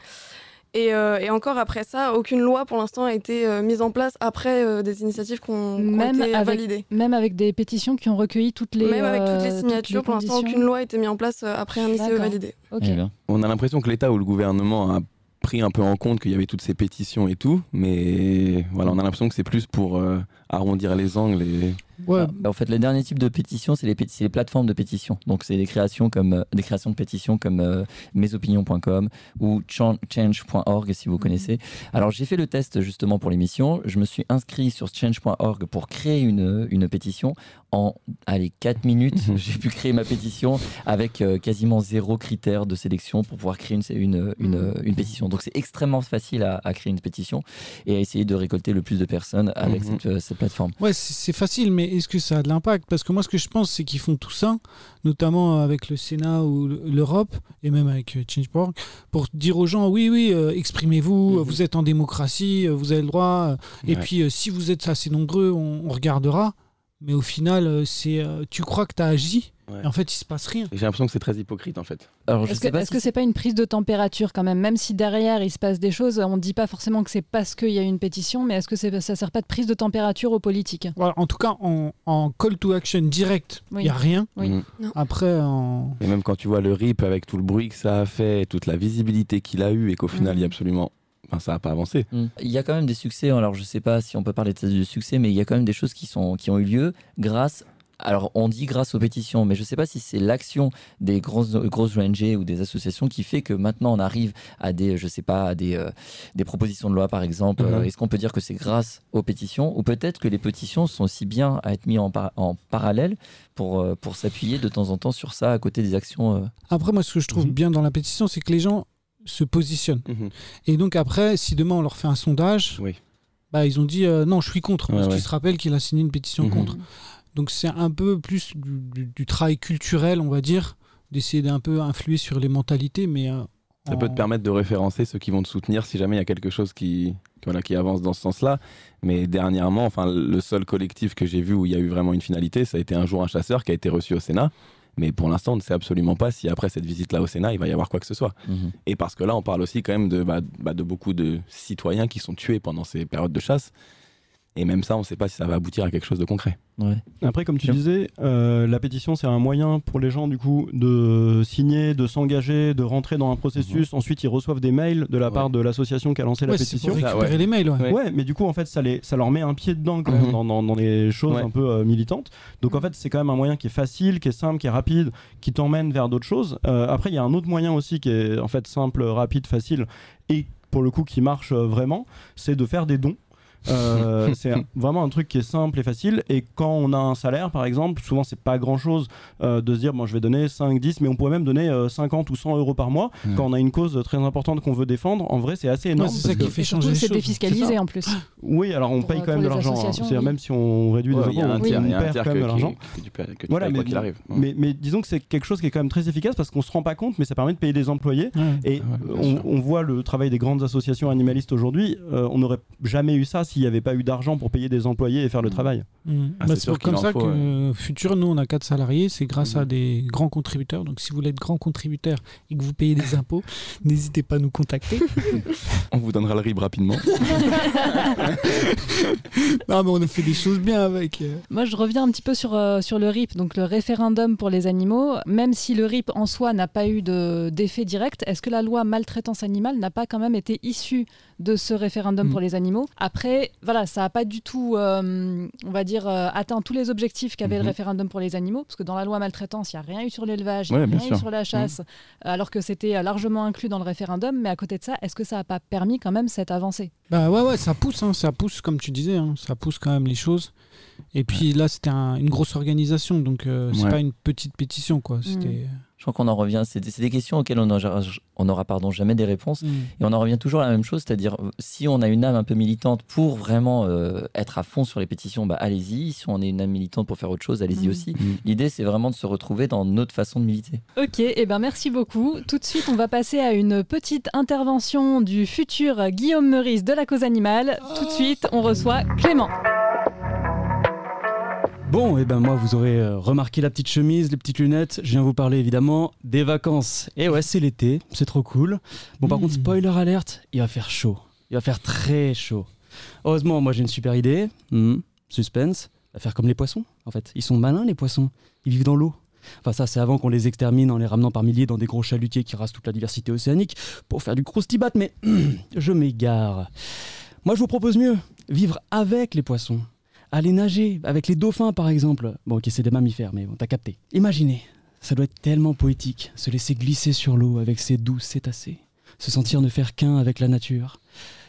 Speaker 2: Et, euh, et encore après ça, aucune loi pour l'instant a été euh, mise en place après euh, des initiatives
Speaker 1: Même
Speaker 2: été
Speaker 1: avec-
Speaker 2: validées.
Speaker 1: Même avec des pétitions qui ont recueilli toutes les.
Speaker 2: Même avec toutes les signatures, pour l'instant, aucune loi a été mise en place après un ICE validé.
Speaker 5: Eh.
Speaker 4: On a l'impression que l'État ou le gouvernement a pris un peu en compte qu'il y avait toutes ces pétitions et tout, mais voilà, on a l'impression que c'est plus pour euh, arrondir les angles et
Speaker 3: Ouais,
Speaker 5: Ah, bah, en fait, le dernier type de pétition, c'est les, plateformes de pétition. Donc, c'est des créations comme euh, des créations de pétitions comme euh, mesopinions.com ou chan- change.org si vous connaissez. Alors, j'ai fait le test justement pour l'émission. Je me suis inscrit sur change.org pour créer une, une pétition. En allez, 4 minutes,
Speaker 4: Mhm.
Speaker 5: j'ai pu créer ma pétition avec euh, quasiment zéro critère de sélection pour pouvoir créer une, une, une, une pétition. Donc, c'est extrêmement facile à, à créer une pétition et à essayer de récolter le plus de personnes avec
Speaker 4: Mhm.
Speaker 5: cette, cette plateforme.
Speaker 3: Ouais, c'est facile, mais est-ce que ça a de l'impact? Parce que moi, ce que je pense, c'est qu'ils font tout ça, notamment avec le Sénat ou l'Europe, et même avec euh, Change.org, pour dire aux gens, oui, oui, euh, exprimez-vous,
Speaker 4: Mhm.
Speaker 3: vous êtes en démocratie, euh, vous avez le droit, et puis euh, si vous êtes assez nombreux, on, on regardera. Mais au final, euh, c'est, euh, tu crois que tu as agi,
Speaker 4: Ouais.
Speaker 3: et en fait, il se passe rien.
Speaker 4: J'ai l'impression que c'est très hypocrite en fait.
Speaker 5: Alors, je
Speaker 1: Est-ce
Speaker 5: sais
Speaker 1: que
Speaker 5: pas
Speaker 1: est-ce
Speaker 5: si
Speaker 1: que c'est pas une prise de température quand même? Même si derrière il se passe des choses, on ne dit pas forcément que c'est parce qu'il y a une pétition, mais est-ce que c'est, ça sert pas de prise de température aux politiques?
Speaker 3: Voilà, en tout cas, en, en call to action direct, il
Speaker 1: Oui.
Speaker 3: n'y a rien.
Speaker 1: Oui.
Speaker 4: Mhm.
Speaker 3: Après, en...
Speaker 4: Et même quand tu vois le RIP avec tout le bruit que ça a fait, toute la visibilité qu'il a eu et qu'au final
Speaker 1: Mhm.
Speaker 4: il y a absolument. Enfin, ça n'a pas avancé.
Speaker 5: Mm. Il y a quand même des succès, alors je sais pas si on peut parler de de succès, mais il y a quand même des choses qui, sont, qui ont eu lieu grâce. Alors on dit grâce aux pétitions, mais je sais pas si c'est l'action des grosses, grosses ONG ou des associations qui fait que maintenant on arrive à des, je sais pas, à des, euh, des propositions de loi par exemple.
Speaker 4: Mhm.
Speaker 5: Euh, Est-ce qu'on peut dire que c'est grâce aux pétitions ou peut-être que les pétitions sont aussi bien à être mis en, par- en parallèle pour, euh, pour s'appuyer de temps en temps sur ça à côté des actions euh,
Speaker 3: après, moi, ce que je trouve
Speaker 5: Mhm.
Speaker 3: bien dans la pétition, c'est que les gens se positionnent. Et donc après, si demain on leur fait un sondage,
Speaker 4: Oui.
Speaker 3: bah, ils ont dit euh, non, je suis contre.
Speaker 4: Ouais,
Speaker 3: parce
Speaker 4: ouais.
Speaker 3: qu'ils se rappellent qu'il a signé une pétition
Speaker 4: Mhm.
Speaker 3: contre. Donc c'est un peu plus du, du- du travail culturel, on va dire, d'essayer d'un peu influer sur les mentalités, mais euh,
Speaker 4: Ça peut te permettre de référencer ceux qui vont te soutenir si jamais il y a quelque chose qui, qui, voilà, qui avance dans ce sens-là. Mais dernièrement, enfin, le seul collectif que j'ai vu où il y a eu vraiment une finalité, ça a été un jour un chasseur qui a été reçu au Sénat. Mais pour l'instant, on ne sait absolument pas si après cette visite-là au Sénat, il va y avoir quoi que ce soit.
Speaker 5: mhm.
Speaker 4: Et parce que là, on parle aussi quand même de, bah, bah, de beaucoup de citoyens qui sont tués pendant ces périodes de chasse. Et même ça, on ne sait pas si ça va aboutir à quelque chose de concret.
Speaker 5: Ouais.
Speaker 6: Après, comme tu disais, euh, la pétition, c'est un moyen pour les gens, du coup, de signer, de s'engager, de rentrer dans un processus. Ensuite, ils reçoivent des mails de la
Speaker 4: Ouais.
Speaker 6: part de l'association qui a lancé la
Speaker 3: Ouais,
Speaker 6: pétition.
Speaker 3: pour
Speaker 4: Ça,
Speaker 3: récupérer
Speaker 4: ouais.
Speaker 3: les mails. ouais.
Speaker 6: Mais du coup, en fait, ça, les, ça leur met un pied dedans quand même
Speaker 4: Mhm.
Speaker 6: dans, dans- dans les choses
Speaker 4: Ouais.
Speaker 6: un peu euh, militantes. Donc, en fait, c'est quand même un moyen qui est facile, qui est simple, qui est rapide, qui t'emmène vers d'autres choses. Euh, après, il y a un autre moyen aussi qui est en fait simple, rapide, facile et pour le coup qui marche euh, vraiment, c'est de faire des dons. Euh, c'est vraiment un truc qui est simple et facile. Et quand on a un salaire, par exemple, souvent c'est pas grand chose de se dire bon, je vais donner 5, 10, mais on pourrait même donner euh, 50 ou 100 euros par mois
Speaker 4: Ouais.
Speaker 6: quand on a une cause très importante qu'on veut défendre. En vrai, c'est assez énorme.
Speaker 3: Ouais, c'est ça qui fait changer
Speaker 1: c'est défiscalisé en plus.
Speaker 6: oui, alors on
Speaker 1: Pour,
Speaker 6: paye
Speaker 1: euh,
Speaker 6: quand même de l'argent. hein.
Speaker 1: oui.
Speaker 6: même si on réduit
Speaker 4: Ouais,
Speaker 6: les impôts, on,
Speaker 4: tiers,
Speaker 6: perd quand même de l'argent. Voilà,
Speaker 4: quoi
Speaker 6: mais-. Mais, mais disons que c'est quelque chose qui est quand même très efficace parce qu'on se rend pas compte, mais ça permet de payer des employés. Et on, voit le travail des grandes associations animalistes aujourd'hui. euh, on n'aurait jamais eu ça s'il n'y avait pas eu d'argent pour payer des employés et faire le travail.
Speaker 3: Mhm.
Speaker 4: Ah,
Speaker 3: Bah,
Speaker 4: c'est
Speaker 3: comme ça
Speaker 4: faut,
Speaker 3: que
Speaker 4: ouais.
Speaker 3: Futur, nous, on a quatre salariés. C'est grâce à des grands contributeurs. Donc, si vous voulez être grand contributeur et que vous payez des impôts, n'hésitez pas à nous contacter.
Speaker 4: On vous donnera le RIB rapidement.
Speaker 3: non, mais on a fait des choses bien avec. euh.
Speaker 1: Moi, je reviens un petit peu sur, euh, sur le RIP, donc le référendum pour les animaux. Même si le RIP en soi n'a pas eu de- d'effet direct, est-ce que la loi maltraitance animale n'a pas quand même été issue de ce référendum
Speaker 3: Mm.
Speaker 1: pour les animaux? Après, voilà, ça n'a pas du tout, euh, on va dire, euh, atteint tous les objectifs qu'avait
Speaker 4: Mhm.
Speaker 1: le référendum pour les animaux, parce que dans la loi maltraitance, il n'y a rien eu sur l'élevage, il n'y
Speaker 4: Ouais,
Speaker 1: rien eu sur la chasse, alors que c'était euh, largement inclus dans le référendum. Mais à côté de ça, est-ce que ça n'a pas permis quand même cette avancée?
Speaker 3: Bah ouais, ouais, ça pousse, hein, ça pousse, comme tu disais, hein, ça pousse quand même les choses. Et puis là, c'était un- une grosse organisation, donc euh, c'est
Speaker 4: Ouais.
Speaker 3: pas une petite pétition, quoi. C'était.
Speaker 5: Je crois qu'on en revient. C'est des, des questions auxquelles on n'aura on aura, pardon, jamais des réponses.
Speaker 3: Mm.
Speaker 5: Et on en revient toujours à la même chose, c'est-à-dire si on a une âme un peu militante pour vraiment euh, être à fond sur les pétitions, bah, allez-y. Si on est une âme militante pour faire autre chose, allez-y
Speaker 1: Mm.
Speaker 5: aussi. L'idée, c'est vraiment de se retrouver dans notre façon de militer.
Speaker 1: Ok, et ben merci beaucoup. Tout de suite, on va passer à une petite intervention du futur Guillaume Meurice de la cause animale. Tout de suite, on reçoit Clément.
Speaker 7: Bon, et ben moi, vous aurez euh, remarqué la petite chemise, les petites lunettes. Je viens vous parler évidemment des vacances. Et ouais, c'est l'été, c'est trop cool. Bon, par contre, spoiler alerte, il va faire chaud. Il va faire très chaud. Heureusement, moi j'ai une super idée. Hmm, suspense. Va faire comme les poissons, en fait. Ils sont malins, les poissons. Ils vivent dans l'eau. Enfin, ça, c'est avant qu'on les extermine en les ramenant par milliers dans des gros chalutiers qui rasent toute la diversité océanique pour faire du croustibat, mais je m'égare. Moi, je vous propose mieux. Vivre avec les poissons. Aller nager avec les dauphins, par exemple. Bon, ok, c'est des mammifères, mais bon, t'as capté. Imaginez, ça doit être tellement poétique, se laisser glisser sur l'eau avec ses douces cétacés, se sentir ne faire qu'un avec la nature,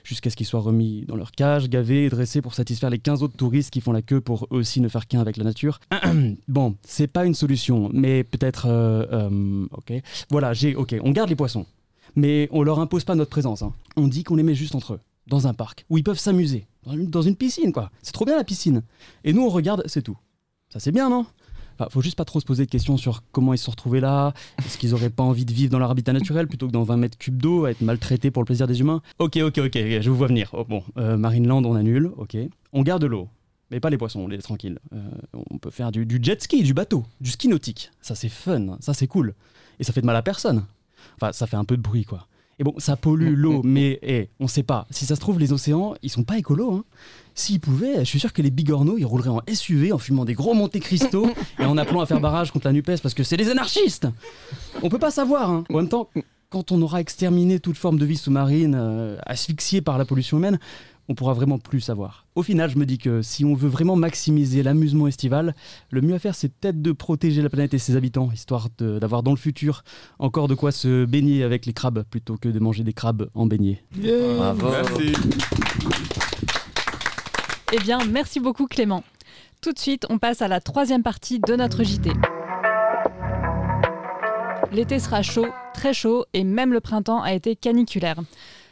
Speaker 7: jusqu'à ce qu'ils soient remis dans leur cage, gavés et dressés pour satisfaire les 15 autres touristes qui font la queue pour eux aussi ne faire qu'un avec la nature. bon, c'est pas une solution, mais peut-être... euh, euh, ok. Voilà, j'ai... Ok, on garde les poissons. Mais on leur impose pas notre présence. hein. On dit qu'on les met juste entre eux, dans un parc, où ils peuvent s'amuser, dans une, piscine, quoi. C'est trop bien la piscine. Et nous, on regarde, c'est tout. Ça, c'est bien, non? Enfin, faut juste pas trop se poser de questions sur comment ils se sont retrouvés là. Est-ce qu'ils auraient pas envie de vivre dans leur habitat naturel plutôt que dans 20 mètres cubes d'eau, à être maltraités pour le plaisir des humains? Ok, ok, ok, je vous vois venir. Oh, bon, euh, Marineland, on annule, ok. On garde l'eau, mais pas les poissons, on les laisse tranquilles. Euh, on peut faire du, du jet ski, du bateau, du ski nautique. Ça, c'est fun, ça, c'est cool. Et ça fait de mal à personne. Enfin, ça fait un peu de bruit, quoi. Et bon, ça pollue l'eau, mais eh, on sait pas. Si ça se trouve, les océans, ils sont pas écolos. Hein. S'ils pouvaient, je suis sûr que les bigorneaux, ils rouleraient en SUV en fumant des gros Monte Cristo et en appelant à faire barrage contre la NUPES parce que c'est des anarchistes. On peut pas savoir. hein. En même temps, quand on aura exterminé toute forme de vie sous-marine, euh, asphyxiée par la pollution humaine, on pourra vraiment plus savoir. Au final, je me dis que si on veut vraiment maximiser l'amusement estival, le mieux à faire, c'est peut-être de protéger la planète et ses habitants, histoire d'avoir dans le futur encore de quoi se baigner avec les crabes plutôt que de manger des crabes en beignet.
Speaker 5: Bravo.
Speaker 1: Eh bien, merci beaucoup Clément. Tout de suite, on passe à la troisième partie de notre JT. L'été sera chaud, très chaud, et même le printemps a été caniculaire.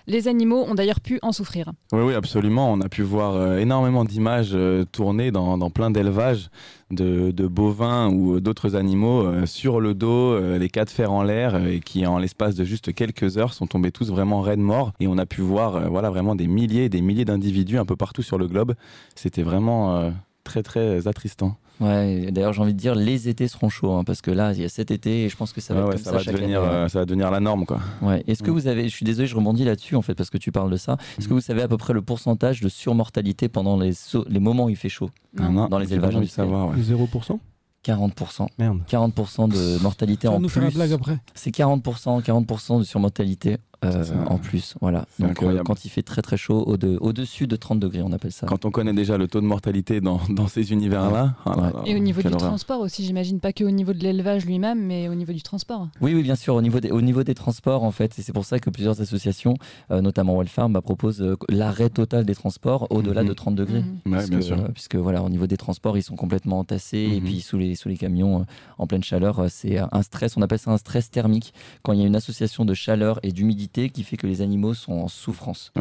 Speaker 1: Les animaux ont d'ailleurs pu en souffrir.
Speaker 4: Oui, oui, absolument. On a pu voir euh, énormément d'images euh, tournées dans, plein d'élevages de, bovins ou d'autres animaux euh, sur le dos, euh, les quatre fers en l'air, euh, et qui en l'espace de juste quelques heures sont tombés tous vraiment raides morts. Et on a pu voir euh, voilà, vraiment des milliers et des milliers d'individus un peu partout sur le globe. C'était vraiment euh, très, très attristant.
Speaker 5: Ouais, d'ailleurs, j'ai envie de dire, les étés seront chauds, hein, parce que là, il y a cet été, et je pense que ça va
Speaker 4: Ouais,
Speaker 5: être
Speaker 4: ouais,
Speaker 5: comme
Speaker 4: ça,
Speaker 5: ça,
Speaker 4: va
Speaker 5: chaque
Speaker 4: devenir,
Speaker 5: année, hein.
Speaker 4: euh, ça va devenir la norme. Quoi.
Speaker 5: Ouais. Est-ce que
Speaker 4: Mm.
Speaker 5: vous avez, je suis désolé, je rebondis là-dessus en fait parce que tu parles de ça. Est-ce que vous savez à peu près le pourcentage de surmortalité pendant les, les moments où il fait chaud?
Speaker 1: Non.
Speaker 4: Non,
Speaker 5: Dans les élevages
Speaker 4: vraiment envie de
Speaker 5: industriels.
Speaker 4: savoir. ouais.
Speaker 6: 0%
Speaker 5: 40%.
Speaker 6: Merde.
Speaker 5: 40% de mortalité en
Speaker 3: nous
Speaker 5: plus.
Speaker 3: blague après.
Speaker 5: C'est 40%, 40% de surmortalité euh, en plus. Voilà. Donc euh, quand il fait très très chaud, au de- au-dessus de 30 degrés, on appelle ça.
Speaker 4: Quand on connaît déjà le taux de mortalité dans, dans ces univers-là. ah
Speaker 5: Ouais.
Speaker 1: Et au niveau du
Speaker 4: horreur.
Speaker 1: transport aussi, j'imagine pas que au niveau de l'élevage lui-même, mais au niveau du transport.
Speaker 5: Oui, oui, bien sûr, au niveau des, au niveau des transports, en fait, et c'est pour ça que plusieurs associations, euh, notamment Wellfarm, bah, proposent euh, l'arrêt total des transports au-delà
Speaker 4: Mhm.
Speaker 5: de 30 degrés.
Speaker 1: Mhm.
Speaker 4: Ouais,
Speaker 5: Parce
Speaker 4: bien
Speaker 5: que,
Speaker 4: sûr.
Speaker 5: euh, puisque voilà, au niveau des transports, ils sont complètement entassés et
Speaker 4: Mhm.
Speaker 5: puis sous les, sous les camions, euh, en pleine chaleur, euh, c'est un stress, on appelle ça un stress thermique, quand il y a une association de chaleur et d'humidité qui fait que les animaux sont en souffrance.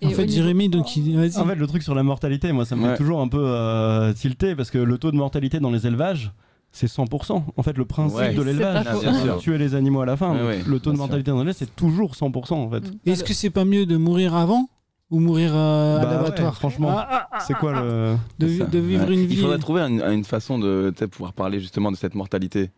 Speaker 1: Et
Speaker 3: en fait, Jérémy, donc, il... vas-y.
Speaker 6: En fait, le truc sur la mortalité, moi, ça me
Speaker 4: Ouais.
Speaker 6: fait toujours un peu euh, tilter parce que le taux de mortalité dans les élevages, c'est 100%. En fait, le principe
Speaker 4: Ouais.
Speaker 6: de l'élevage, c'est tuer les animaux à la fin.
Speaker 4: Ouais,
Speaker 6: Donc,
Speaker 4: ouais,
Speaker 6: le taux de mortalité dans l'élevage, c'est toujours 100% en fait.
Speaker 3: Est-ce que c'est pas mieux de mourir avant ou mourir euh, à
Speaker 6: Bah
Speaker 3: l'abattoir?
Speaker 6: ouais, franchement.
Speaker 3: Ah, ah, ah,
Speaker 6: C'est quoi le.
Speaker 3: de, vivre
Speaker 4: Ouais.
Speaker 3: une
Speaker 4: Il
Speaker 3: vie.
Speaker 4: faudrait trouver un- une façon de pouvoir parler justement de cette mortalité.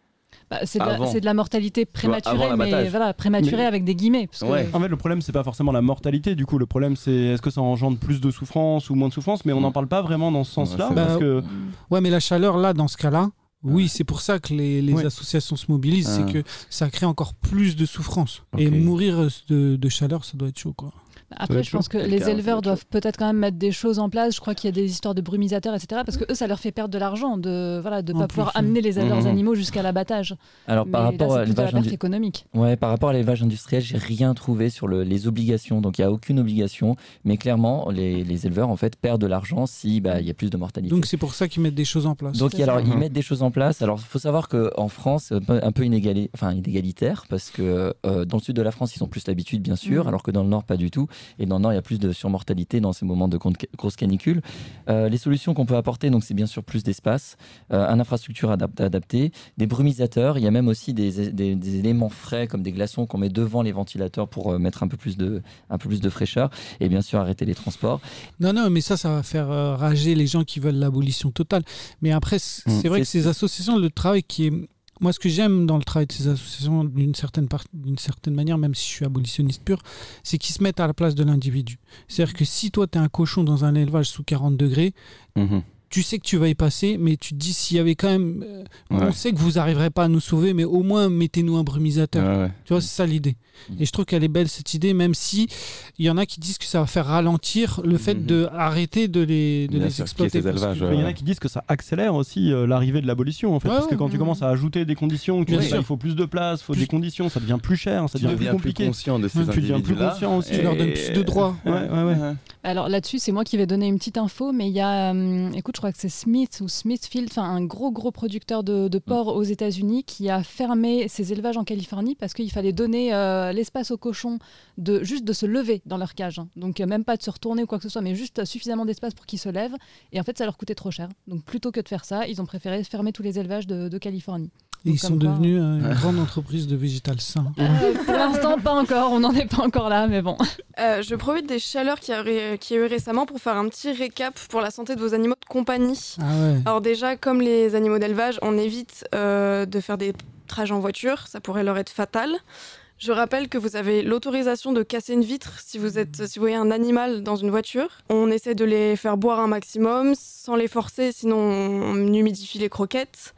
Speaker 1: Bah, c'est de, la-
Speaker 4: Avant.
Speaker 1: c'est de la mortalité prématurée,
Speaker 4: avant
Speaker 1: mais voilà, prématurée
Speaker 6: Mais-
Speaker 1: avec des guillemets. Parce que-
Speaker 4: Ouais.
Speaker 6: En fait, le problème, c'est pas forcément la mortalité. Du coup, le problème, c'est est-ce que ça engendre plus de souffrance ou moins de souffrance. Mais on n'en parle pas vraiment dans ce sens-là.
Speaker 3: vrai.
Speaker 6: parce que
Speaker 3: Ouais, mais la chaleur, là, dans ce cas-là, oui,
Speaker 4: Ouais.
Speaker 3: c'est pour ça que les, les
Speaker 6: Ouais.
Speaker 3: associations se mobilisent,
Speaker 4: Ah.
Speaker 3: c'est que ça crée encore plus de souffrance. Et mourir de, de chaleur, ça doit être chaud, quoi.
Speaker 1: Après,
Speaker 6: être
Speaker 1: je pense que
Speaker 4: Le
Speaker 1: les
Speaker 4: cas,
Speaker 1: éleveurs doivent peut-être quand même mettre des choses en place. Je crois qu'il y a des histoires de brumisateurs, etc. Parce que eux, ça leur fait perdre de l'argent de voilà de
Speaker 3: En
Speaker 1: pas
Speaker 3: plus,
Speaker 1: pouvoir
Speaker 3: oui.
Speaker 1: amener les, leurs
Speaker 4: Mhm.
Speaker 1: animaux jusqu'à l'abattage.
Speaker 5: Alors,
Speaker 1: Mais
Speaker 5: par
Speaker 1: là,
Speaker 5: rapport à l'élevage
Speaker 1: perte
Speaker 5: indu-
Speaker 1: économique.
Speaker 5: Ouais, par rapport à l'élevage industriel, j'ai rien trouvé sur le- les obligations. Donc, il n'y a aucune obligation. Mais clairement, les, les éleveurs, en fait, perdent de l'argent si bah, il y a plus de mortalité.
Speaker 3: Donc c'est pour ça qu'ils mettent des choses en place.
Speaker 5: Donc, alors, ils mettent des choses en place. Alors, il faut savoir qu'en France, c'est un peu- enfin, inégalitaire, parce que euh, dans le sud de la France, ils ont plus l'habitude, bien sûr,
Speaker 1: Mhm.
Speaker 5: alors que dans le nord, pas du tout. Et dans le nord, il y a plus de surmortalité dans ces moments de grosses canicules. Euh, les solutions qu'on peut apporter, donc, c'est bien sûr plus d'espace, euh, une infrastructure adap- adaptée, des brumisateurs. Il y a même aussi des, des- des éléments frais, comme des glaçons qu'on met devant les ventilateurs pour euh, mettre un peu, plus de, un peu plus de fraîcheur. Et bien sûr, arrêter les transports.
Speaker 3: Non, non, mais ça, ça va faire euh, rager les gens qui veulent l'abolition totale. Mais après, c-
Speaker 4: Mm.
Speaker 3: c'est vrai que ces associations, le travail qui est. Moi, ce que j'aime dans le travail de ces associations, d'une certaine, part- d'une certaine manière, même si je suis abolitionniste pur, c'est qu'ils se mettent à la place de l'individu. C'est-à-dire que si toi, tu es un cochon dans un élevage sous 40 degrés,
Speaker 4: Mhm.
Speaker 3: Tu sais que tu vas y passer, mais tu te dis s'il y avait quand même. euh,
Speaker 4: Ouais.
Speaker 3: On sait que vous n'arriverez pas à nous sauver, mais au moins mettez-nous un brumisateur.
Speaker 4: Ouais, ouais.
Speaker 3: Tu vois, c'est ça l'idée.
Speaker 5: Mm.
Speaker 3: Et je trouve qu'elle est belle cette idée, même si il y en a qui disent que ça va faire ralentir le fait
Speaker 4: Mhm.
Speaker 3: de arrêter de les, de les exploiter.
Speaker 6: il y en a qui disent que ça accélère aussi euh, l'arrivée de l'abolition en fait,
Speaker 3: Ouais,
Speaker 6: parce que
Speaker 3: ouais.
Speaker 6: quand tu commences à ajouter des conditions, tu dis bah, il faut plus de place, il faut
Speaker 3: Plus-
Speaker 6: des conditions, ça devient plus cher, ça
Speaker 4: Tu
Speaker 6: devient plus
Speaker 4: deviens plus
Speaker 6: compliqué.
Speaker 4: conscient de ces
Speaker 3: Ouais,
Speaker 6: tu deviens plus conscient aussi.
Speaker 3: Tu leur donnes plus de droits.
Speaker 6: Ouais, ouais, ouais.
Speaker 1: Alors là-dessus, c'est moi qui vais donner une petite info, mais il y a, hum, écoute, je crois que c'est Smith ou Smithfield, enfin un gros gros producteur de, de porc aux États-Unis qui a fermé ses élevages en Californie parce qu'il fallait donner euh, l'espace aux cochons de juste de se lever dans leur cage, hein. donc euh, même pas de se retourner ou quoi que ce soit, mais juste suffisamment d'espace pour qu'ils se lèvent. Et en fait, ça leur coûtait trop cher. Donc plutôt que de faire ça, ils ont préféré fermer tous les élevages de, de Californie.
Speaker 3: Et ils sont
Speaker 1: quoi-
Speaker 3: devenus euh, une grande entreprise de végétal sain.
Speaker 1: Euh, pour l'instant, pas encore. On n'en est pas encore là, mais bon.
Speaker 2: Euh, je profite des chaleurs qu'il y, a eu- qu'il y a eu récemment pour faire un petit récap pour la santé de vos animaux de compagnie.
Speaker 3: Ah ouais.
Speaker 2: Alors déjà, comme les animaux d'élevage, on évite euh, de faire des trajets en voiture, ça pourrait leur être fatal. Je rappelle que vous avez l'autorisation de casser une vitre si vous, êtes, si vous voyez un animal dans une voiture. On essaie de les faire boire un maximum sans les forcer, sinon on humidifie les croquettes.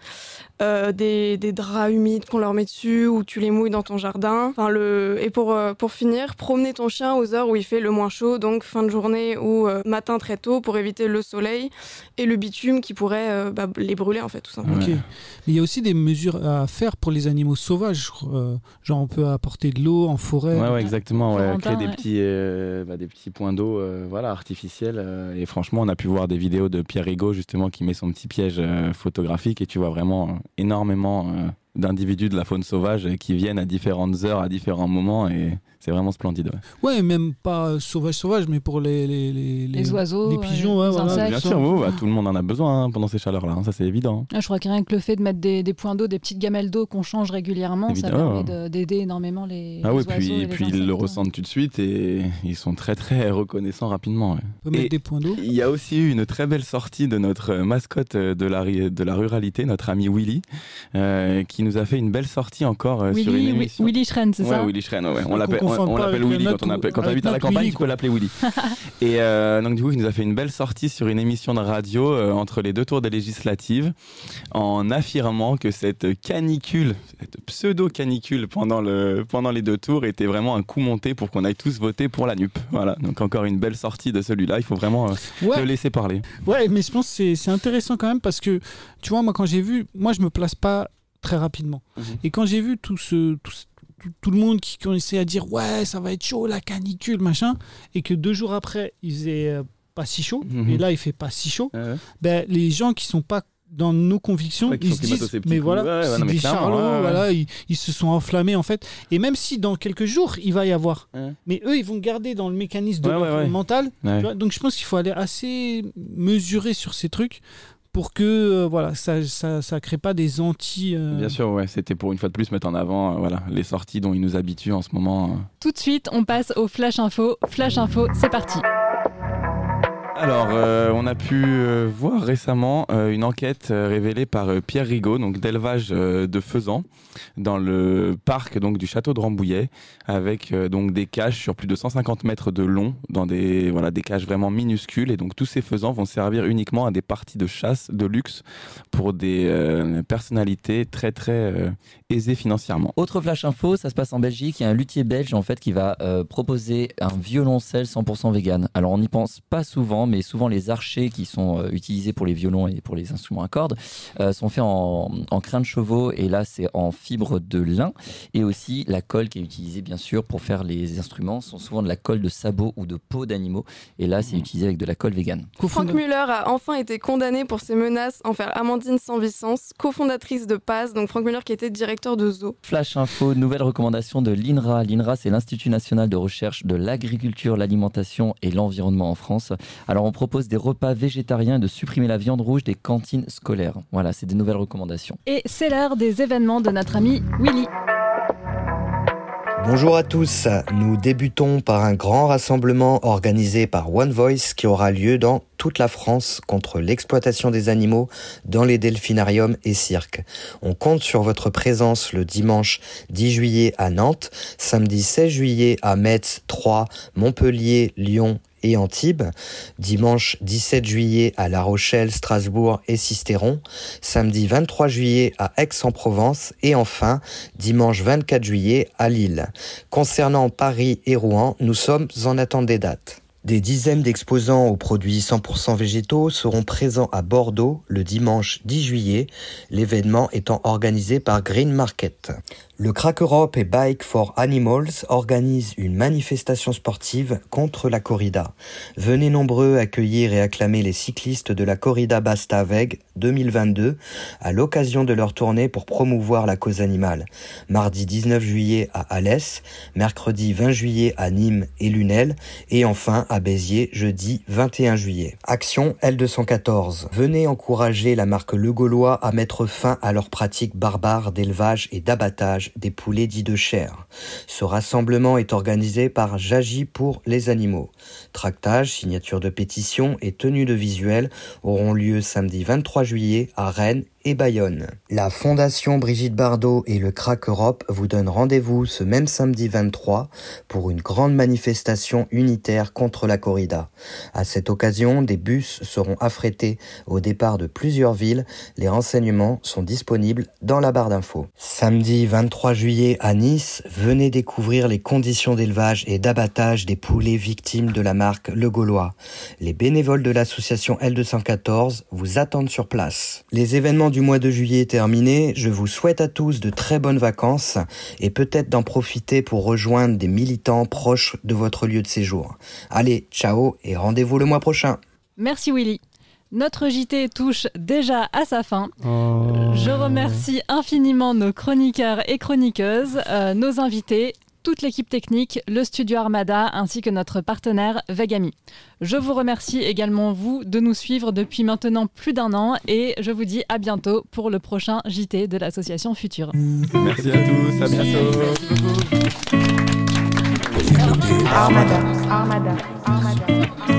Speaker 2: Euh, des, des draps humides qu'on leur met dessus ou tu les mouilles dans ton jardin. Enfin, le... Et pour, euh, pour finir, promener ton chien aux heures où il fait le moins chaud, donc fin de journée ou euh, matin très tôt pour éviter le soleil et le bitume qui pourrait euh, bah, les brûler en fait tout simplement.
Speaker 3: Ok.
Speaker 4: Ouais.
Speaker 3: Mais il y a aussi des mesures à faire pour les animaux sauvages. Euh, genre, on peut apporter de l'eau en forêt.
Speaker 4: Ouais, ouais, exactement. Ouais. Créer des,
Speaker 1: ouais.
Speaker 4: petits, euh, bah, des petits points d'eau euh, voilà, artificiels. euh, et franchement, on a pu voir des vidéos de Pierre Rigaud, justement, qui met son petit piège euh, photographique. Et tu vois vraiment euh, énormément euh, d'individus de la faune sauvage qui viennent à différentes heures, à différents moments. Et c'est vraiment splendide. ouais.
Speaker 3: Ouais, même pas sauvage, sauvage, mais pour les, les, les,
Speaker 1: Les oiseaux,
Speaker 3: les pigeons, ouais,
Speaker 1: les
Speaker 3: voilà.
Speaker 1: insectes.
Speaker 4: Bien sûr, ouais, tout le monde en a besoin hein, pendant ces chaleurs-là. hein, ça, c'est évident.
Speaker 1: Ah, je crois que rien que le fait de mettre des, des points d'eau, des petites gamelles d'eau qu'on change régulièrement, ça permet de- d'aider énormément les,
Speaker 4: Ah
Speaker 1: les
Speaker 4: oui,
Speaker 1: oiseaux
Speaker 4: puis,
Speaker 1: et
Speaker 4: puis ils le
Speaker 1: insectes.
Speaker 4: ressentent tout de suite et ils sont très très reconnaissants rapidement. ouais.
Speaker 3: On peut mettre
Speaker 4: Et-
Speaker 3: des points d'eau.
Speaker 4: Il y a aussi eu une très belle sortie de notre mascotte de la, de la ruralité, notre ami Willy, euh, qui nous a fait une belle sortie encore euh, sur une
Speaker 1: Willy,
Speaker 4: émission.
Speaker 1: Willy Schren, c'est
Speaker 4: Ouais,
Speaker 1: ça
Speaker 4: Willy Schren, ouais. On l'appelle Willy quand on, appelle, quand habite à la campagne,
Speaker 3: Willy,
Speaker 4: tu peux l'appeler Willy. Et euh, donc du coup, il nous a fait une belle sortie sur une émission de radio euh, entre les deux tours des législatives, en affirmant que cette canicule, cette pseudo canicule pendant le pendant les deux tours était vraiment un coup monté pour qu'on aille tous voter pour la NUP. Voilà, donc encore une belle sortie de celui-là. Il faut vraiment euh,
Speaker 3: Ouais.
Speaker 4: le laisser parler.
Speaker 3: Ouais, mais je pense que c'est intéressant quand même parce que, tu vois, moi, quand j'ai vu, moi, je me place pas très rapidement.
Speaker 4: Mhm.
Speaker 3: Et quand j'ai vu tout, ce, tout, tout, tout le monde qui commençait à dire, ouais, ça va être chaud, la canicule, machin, et que deux jours après, il faisait euh, pas si chaud,
Speaker 4: Mhm.
Speaker 3: et là, il fait pas si chaud,
Speaker 4: Ouais.
Speaker 3: ben, les gens qui sont pas dans nos convictions,
Speaker 4: Ouais,
Speaker 3: ils se disent, mais voilà,
Speaker 4: ouais, ouais,
Speaker 3: c'est des charlots, voilà, ils, ils se sont enflammés en fait. Et même si dans quelques jours, il va y avoir, mais eux, ils vont garder dans le mécanisme de mental donc je pense qu'il faut aller assez mesuré sur ces trucs pour que euh, voilà ça ça ça crée pas des anti euh,
Speaker 4: Bien sûr, ouais, c'était pour une fois de plus mettre en avant euh, voilà, les sorties dont ils nous habituent en ce moment. euh.
Speaker 1: Tout de suite, on passe au Flash Info. Flash Info, c'est parti.
Speaker 4: Alors, euh, on a pu euh, voir récemment euh, une enquête révélée par Pierre Rigaud, donc d'élevage de faisans, dans le parc donc du château de Rambouillet, avec donc des cages sur plus de 150 mètres de long, dans des voilà des cages vraiment minuscules, et donc tous ces faisans vont servir uniquement à des parties de chasse de luxe pour des personnalités très très aisées financièrement.
Speaker 5: Autre flash info, ça se passe en Belgique. Il y a un luthier belge en fait qui va proposer un violoncelle 100% vegan. Alors on n'y pense pas souvent mais souvent les archers qui sont euh, utilisés pour les violons et pour les instruments à cordes euh, sont faits en, en crin de chevaux et là c'est en fibre de lin et aussi la colle qui est utilisée bien sûr pour faire les instruments sont souvent de la colle de sabot ou de peau d'animaux et là c'est mmh. utilisé avec de la colle vegan.
Speaker 2: Frank Muller a enfin été condamné pour ses menaces envers Amandine Sans-Vicence, cofondatrice de Paz, donc Frank Muller qui était directeur de Zoo.
Speaker 5: Flash info, nouvelle recommandation de l'INRA. L'INRA c'est l'Institut national de recherche de l'agriculture, l'alimentation et l'environnement en France. Alors on propose des repas végétariens et de supprimer la viande rouge des cantines scolaires. Voilà, c'est des nouvelles recommandations.
Speaker 1: Et c'est l'heure des événements de notre ami Willy.
Speaker 8: Bonjour à tous, nous débutons par un grand rassemblement organisé par One Voice qui aura lieu dans toute la France contre l'exploitation des animaux dans les delphinariums et cirques. On compte sur votre présence le dimanche 10 juillet à Nantes, samedi 16 juillet à Metz, Troyes, Montpellier, Lyon et Antibes, dimanche 17 juillet à La Rochelle, Strasbourg et Sisteron, samedi 23 juillet à Aix-en-Provence et enfin dimanche 24 juillet à Lille. Concernant Paris et Rouen, nous sommes en attente des dates. Des dizaines d'exposants aux produits 100% végétaux seront présents à Bordeaux le dimanche 10 juillet, l'événement étant organisé par Green Market. Le Crack Europe et Bike for Animals organisent une manifestation sportive contre la corrida. Venez nombreux accueillir et acclamer les cyclistes de la corrida Basta Veg 2022 à l'occasion de leur tournée pour promouvoir la cause animale. Mardi 19 juillet à Alès, mercredi 20 juillet à Nîmes et Lunel et enfin Béziers jeudi 21 juillet. Action L214. Venez encourager la marque Le Gaulois à mettre fin à leurs pratiques barbares d'élevage et d'abattage des poulets dits de chair. Ce rassemblement est organisé par J'agis pour les animaux. Tractage, signature de pétition et tenue de visuel auront lieu samedi 23 juillet à Rennes Bayonne. La Fondation Brigitte Bardot et le CRAC Europe vous donnent rendez-vous ce même samedi 23 pour une grande manifestation unitaire contre la corrida. À cette occasion, des bus seront affrétés au départ de plusieurs villes. Les renseignements sont disponibles dans la barre d'infos. Samedi 23 juillet à Nice, venez découvrir les conditions d'élevage et d'abattage des poulets victimes de la marque Le Gaulois. Les bénévoles de l'association L214 vous attendent sur place. Les événements du mois de juillet est terminé. Je vous souhaite à tous de très bonnes vacances et peut-être d'en profiter pour rejoindre des militants proches de votre lieu de séjour. Allez, ciao et rendez-vous le mois prochain.
Speaker 1: Merci Willy. Notre JT touche déjà à sa fin. Oh. Je remercie infiniment nos chroniqueurs et chroniqueuses, euh, nos invités toute l'équipe technique, le studio Armada ainsi que notre partenaire Vegami. Je vous remercie également vous de nous suivre depuis maintenant plus d'un an et je vous dis à bientôt pour le prochain JT de l'association Future.
Speaker 4: Merci à tous, à bientôt.
Speaker 9: Armada. Armada. Armada.